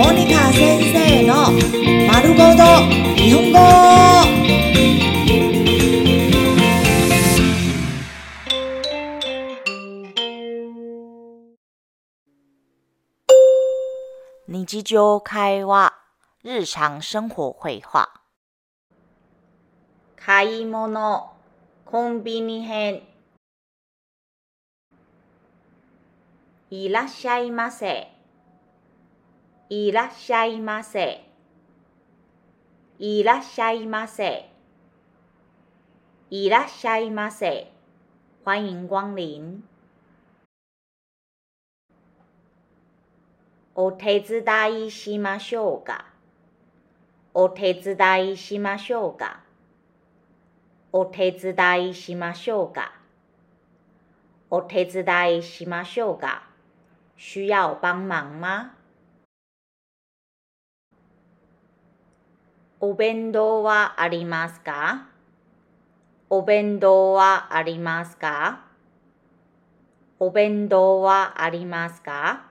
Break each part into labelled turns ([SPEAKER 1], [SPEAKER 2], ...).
[SPEAKER 1] モニカ先生の丸ごと日本語。
[SPEAKER 2] 日常会話日常生活。会話
[SPEAKER 3] 買い物コンビニ編。いらっしゃいませ。いらっしゃいませ。いらっしゃいませ。いらっしゃいませ。欢迎光臨お手伝いしましょうか。お手伝いしましょうか。お手伝いしましょうか。お手伝いしましょうか。需要帮忙吗？お弁当はありますか？お弁当はありますか？お弁当はありますか？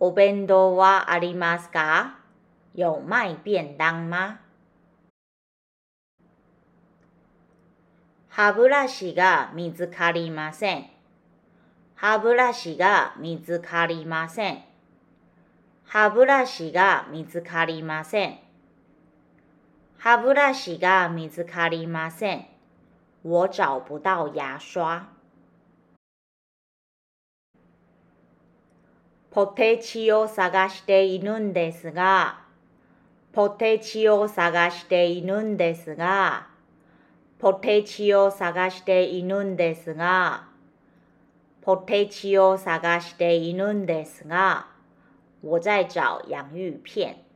[SPEAKER 3] お弁当はありますか？有卖便当吗？歯ブラシが見つかりません。歯ブラシが見つかりません。歯ブラシが見つかりません。歯ブラシが見つかりません。我找不到牙刷。ポテチを探しているんですが、ポテチを探しているんですが、ポテチを探しているんですが、ポテチを探しているんですが、我在找洋芋片。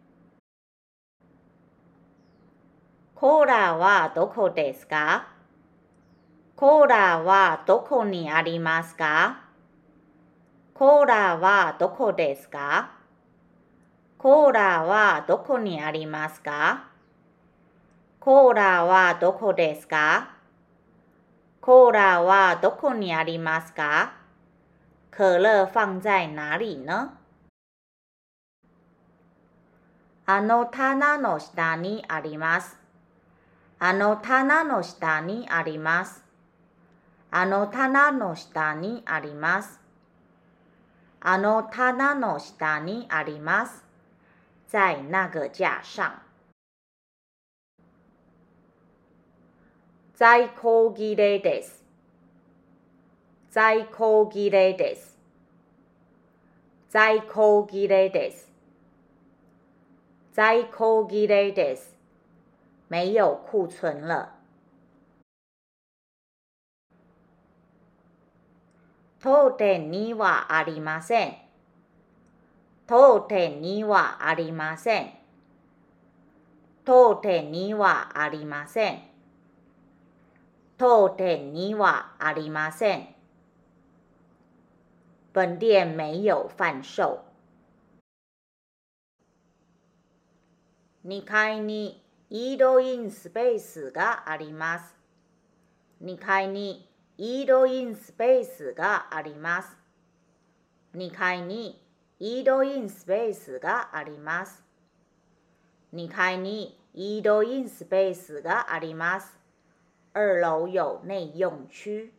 [SPEAKER 3] コーラはどこですか？コーラはどこにありますか？コーラはどこですか？コーラはどこにありますか？コーラはどこですか？コーラはどこにありますか？可乐放在哪里呢？あの棚の下にあります。あの棚の下にあります。あの棚の下にあります。あの棚の下にあります。在那个架上。在庫切れです。在庫切れです。在庫切れです。在庫切れです。没有库存了。当店にはありません。当店にはありません。当店にはありません。当店にはありません。本店没有贩售。2階にイードインスペースがあります。2階にイードインスペースがあります。2階にイードインスペースがあります。2階にイードインスペースがあります。二楼有内用区。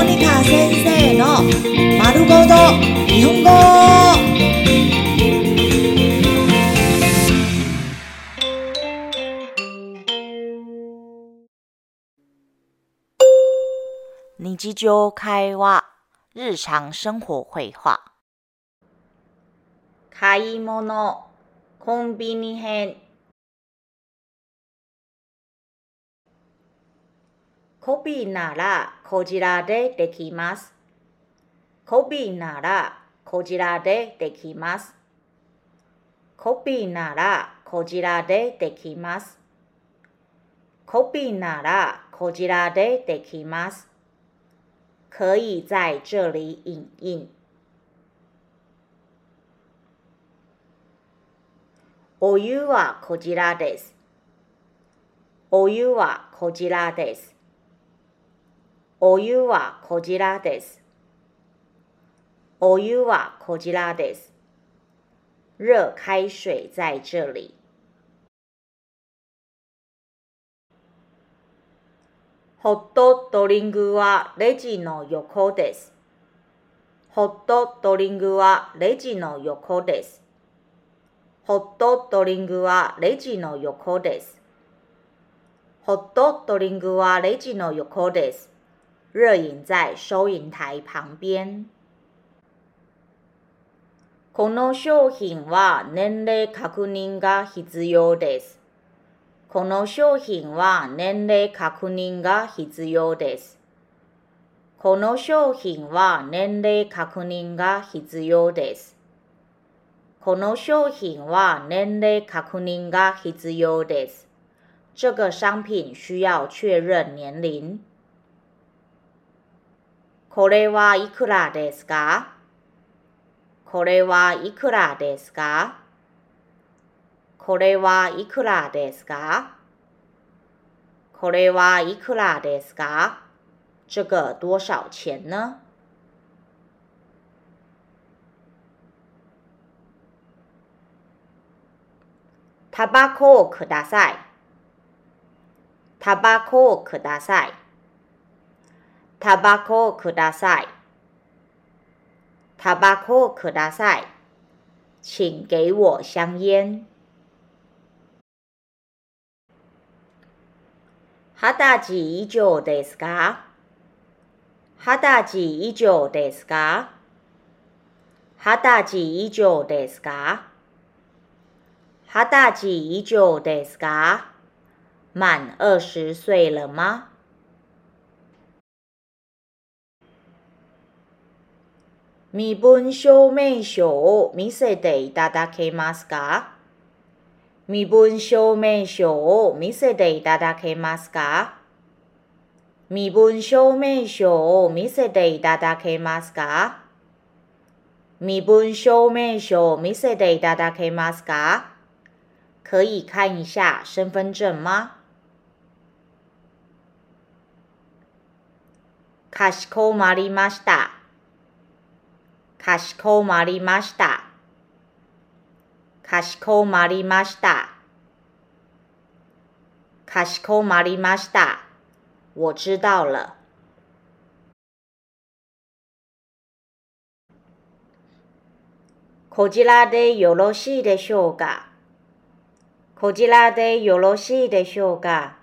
[SPEAKER 1] モニカ先生の丸ごと日本語。
[SPEAKER 2] 日常会話日常生活会話
[SPEAKER 3] 買い物コンビニ編コピーならこちらでできます。コピーならこちらでできます。コピーならこちらでできます。コピーならこちらでできます。可以在这里影印。お湯はこちらです。お湯はこちらです。お湯はこちらです。お湯はこちらです。热开水在这里。ホットドリンクはレジの横です。ホットドリンクはレジの横です。ホットドリンクはレジの横です。ホットドリンクはレジの横です。热饮在收银台旁边。この商品は年齢確認が必要です。この商品は年齢確認が必要です。この商品は年齢確認が必要です。この商品は年齢確認が必要です。这个商品需要确认年龄。これはいくらですか？これはいくらですか？これはいくらですか？これはいくらですか？这个多少钱呢？タバコをください。タバコをください。タバコをください。タバコをください。请给我香烟。二十歳以上ですか二十歳以上ですか二十歳以上ですか二十歳以上ですか满二十岁了吗 身分証明書を見せていただけますか？身分証明書を見せていただけますか？身分証明書を見せていただけますか？身分証明書を見せていただけますか？可以看一下身份证吗？かしこまりました。かしこまりました。かしこまりました。かしこまりました。我知道了。こちらでよろしいでしょうか？こちらでよろしいでしょうか？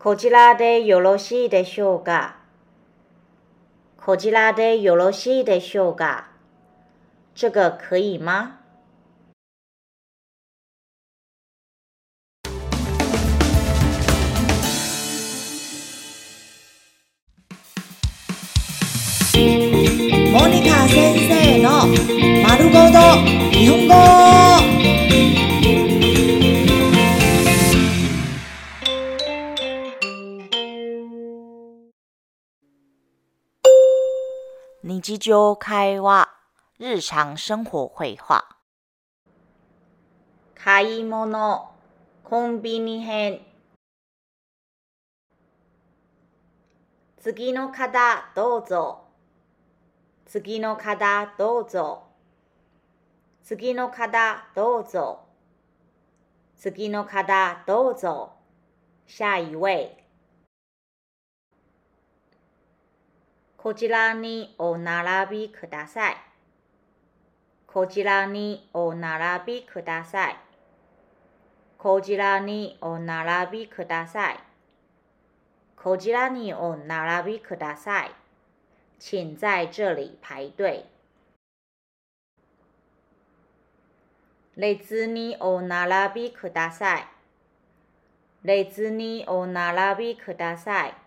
[SPEAKER 3] こちらでよろしいでしょうか？こちらでよろしいでしょうか？这个可以吗？
[SPEAKER 1] モニカ先生の丸ごと日本語。
[SPEAKER 2] 日常会話、日常生活会話。
[SPEAKER 3] 買い物、コンビニ編。次の方どうぞ。次の方どうぞ。次の方どうぞ。次の方どうぞ。下一位。こちらにお並びください。こちらにお並びください。こちらにお並びください。こちらにお並びください。请在这里排队。列にお並びください。列にお並びください。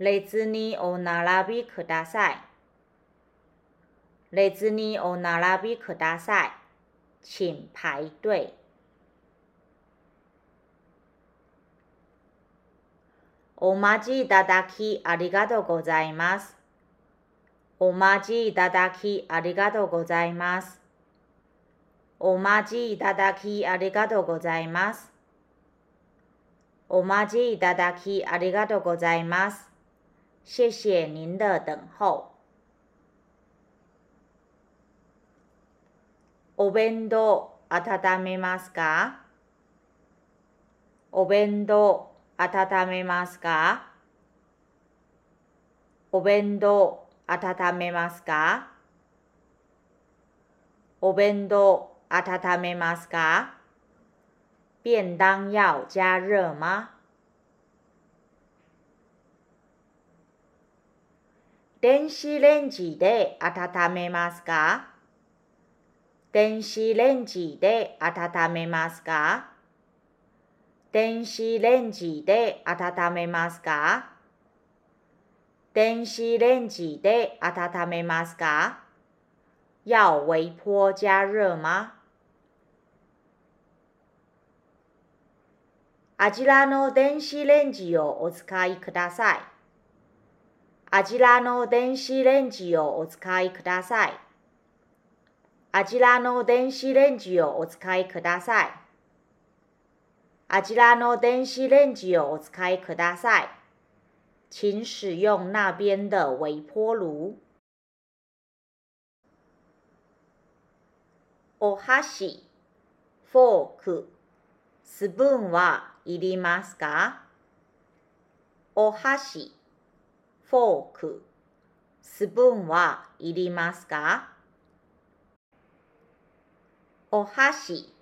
[SPEAKER 3] 列にお並びください。列にお並びください。请排队。お待ちいただきありがとうございます。お待ちいただきありがとうございます。お待ちいただきありがとうございます。お待ちいただきありがとうございます。谢谢您的等候。お弁当温めますかお弁当温めますかお弁当温めますかお弁当温めますか便当要加热吗 電子レンジで温めますか？電子レンジで温めますか？電子レンジで温めますか？電子レンジで温めますか？要微波加热吗？あちらの電子レンジをお使いください。あちらの電子レンジをお使いください。あちらの電子レンジをお使いください。あちらの電子レンジをお使いください。请使用那边的微波炉。お箸、フォーク、スプーンはいりますか？お箸、フォーク、スプーンはいりますか？お箸、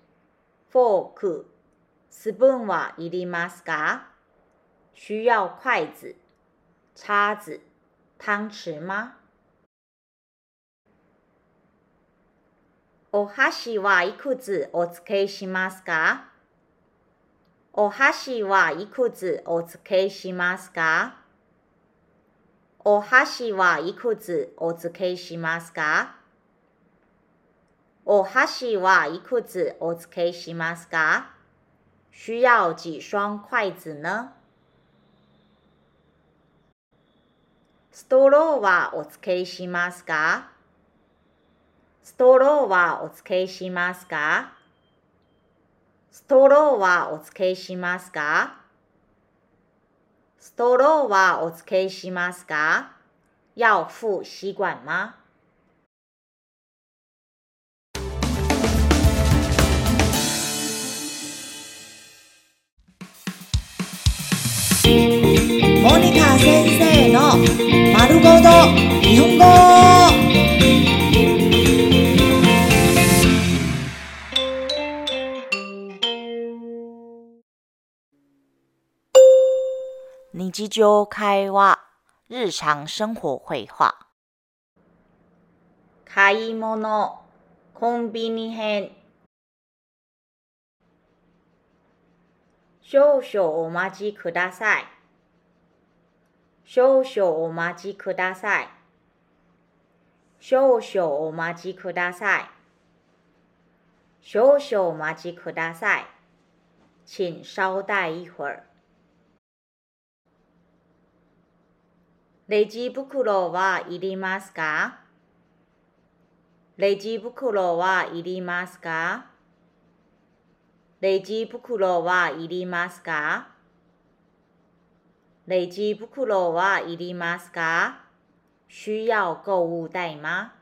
[SPEAKER 3] フォーク、スプーンはいりますか？需要筷子、叉子、汤匙吗？お箸はいくつお付けしますか？お箸はいくつお付けしますか？お箸はいくつお付けしますか？お箸はいくつお付けしますか？需要几双筷子呢？ストローはお付けしますか？ストローはお付けしますか？ストローはお付けしますか？ストローはお付けしますか？要付吸管吗？
[SPEAKER 1] モニカ先生の丸ごと日本語。
[SPEAKER 2] 日常会話、日常生活会話。
[SPEAKER 3] 買い物、コンビニ編。少々お待ちください。少々お待ちください。少々お待ちください。少々お待ちください。请稍待一会儿。 レジ袋はいりますか？レジ袋はいりますか？レジ袋はいりますか？レジ袋はいりますか？需要购物袋吗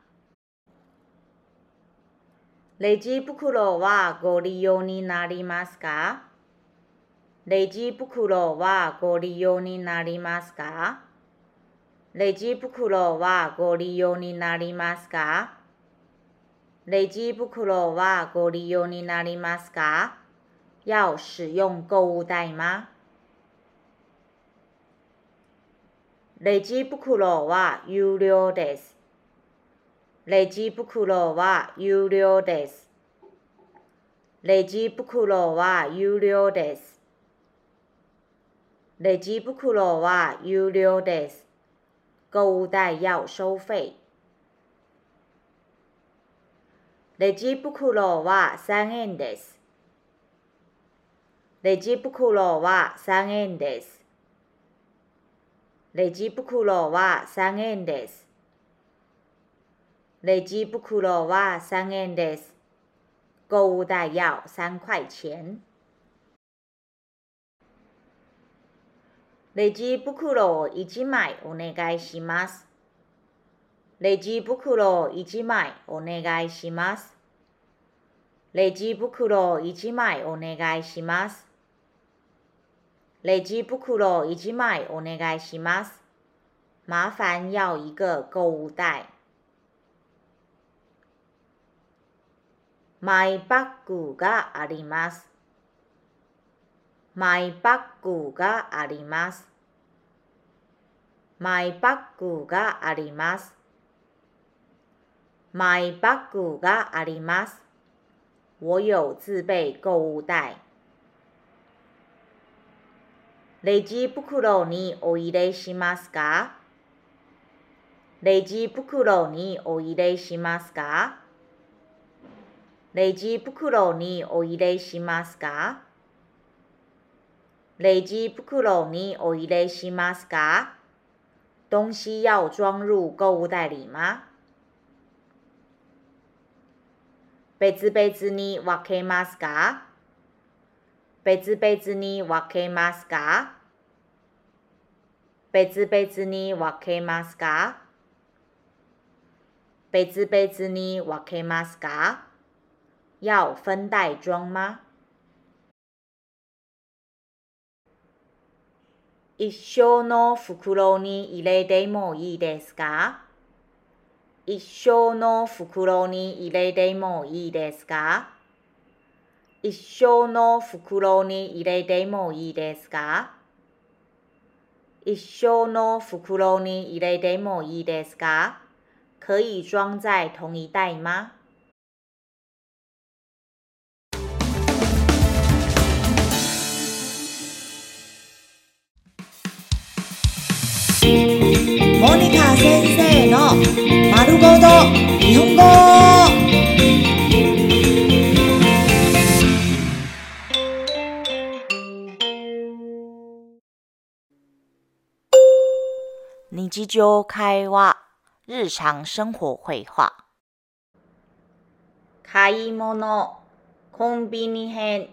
[SPEAKER 3] レジ袋はご利用になりますか？レジ袋はご利用になりますか？レジ袋はご利用になりますか？レジ袋はご利用になりますか？要使用购物袋吗レジ袋は有料です。レジ袋は有料です。レジ袋は有料です。レジ袋は有料です。购物袋要收费。レジ袋は3円です。レジ袋は3円です。レジ袋は3円です。レジ袋は3円です。购物袋要3块钱。レジ袋を1枚お願いします。レジ袋を1枚お願いします。レジ袋を1枚お願いします。レジ袋を1枚お願いします。麻烦要一个购物袋。マイバッグがあります。マイバッグがあります。マイバッグがあります。マイバッグがあります。我有自备购物袋。レジ袋にお入れしますか？レジ袋にお入れしますか？レジ袋にお入れしますか？レジ袋にお入れしますか东西要装入购物袋里吗？別々に分けますか別々に分けますか別々に分けますか別々に分けますか要分袋装吗？一緒の袋に入れてもいいですか？一緒の袋に入れてもいいですか？一緒の袋に入れてもいいですか？一緒の袋に入れてもいいですか？可以装在同一袋吗？
[SPEAKER 1] 先生の丸ごと日本語
[SPEAKER 2] 日常会話、日常生活会話。
[SPEAKER 3] 買い物、コンビニ編。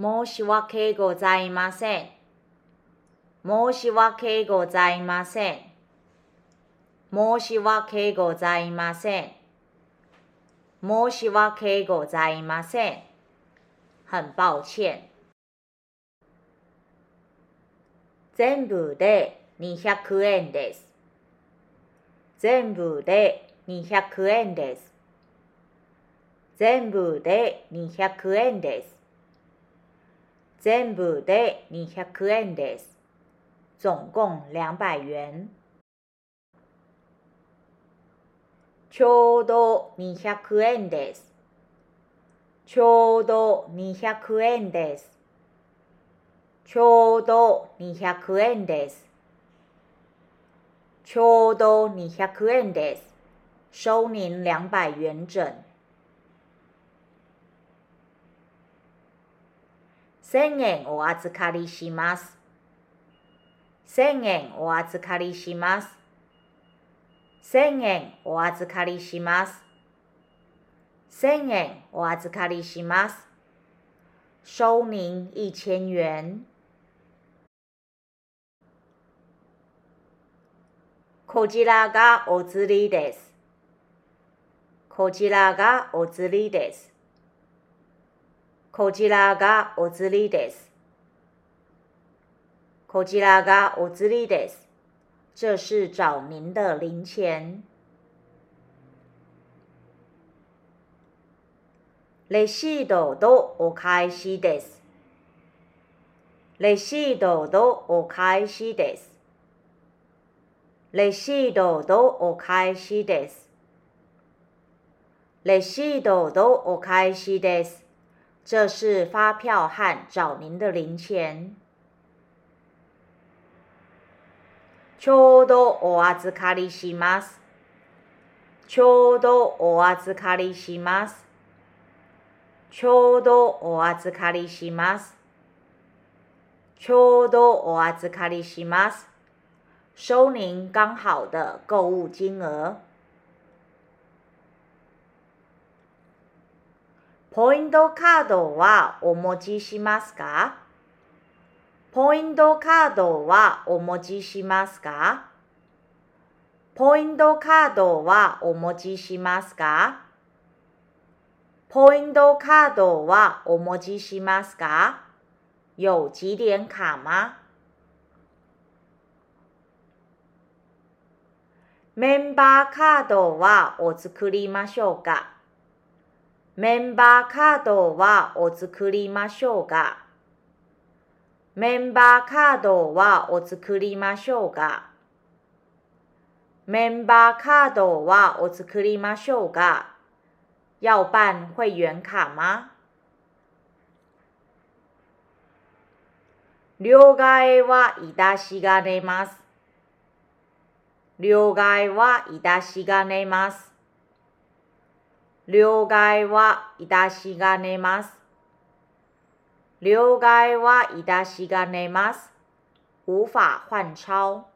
[SPEAKER 3] 申し訳ございません。申し訳ございません。申し訳ございません。申し訳ございません。很抱歉。全部で200円です。全部で200円です。全部で200円です。全部で200円です。总共200元。ちょうど200円です。ちょうど200円です。ちょうど200円です。ちょうど200円です。收您200元整。1000円お預かりします。1000円お預かりします。1000円お預かりします。1000円お預かりします。收您1000元。こちらがお釣りです。こちらがお釣りです。こちらがお釣りです。こちらがお釣りです。这是找您的零钱。レシートとお返しです。レシートとお返しです。レシートとお返しです。レシートとお返しです。这是发票和找您的零钱。ちょうどお預かりします。ちょうどお預かりします。ちょうどお預かりします。ちょうどお預かりします。收您刚好的购物金额。ポイントカードはお持ちしますか？ポイントカードはお持ちしますか？ポイントカードはお持ちしますか？ポイントカードはお持ちしますか？有几点卡吗？メンバーカードはお作りましょうか？メンバーカードはお作りましょうか？メンバーカードはお作りましょうかメンバーカードはお作りましょうか要办会员卡吗？了解はいたしがねます。了解はいたしがねます。了解はいたしがねます。了解はいたしがねます。无法换钞。